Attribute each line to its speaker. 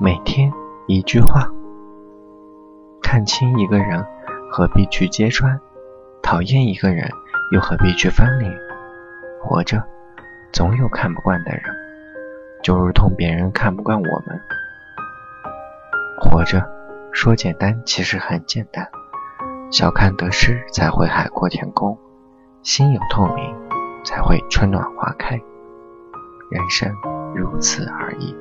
Speaker 1: 每天一句话。看清一个人，何必去揭穿？讨厌一个人，又何必去翻脸？活着，总有看不惯的人，就如同别人看不惯我们。活着，说简单其实很简单，小看得失才会海阔天空，心有透明才会春暖花开。人生如此而已。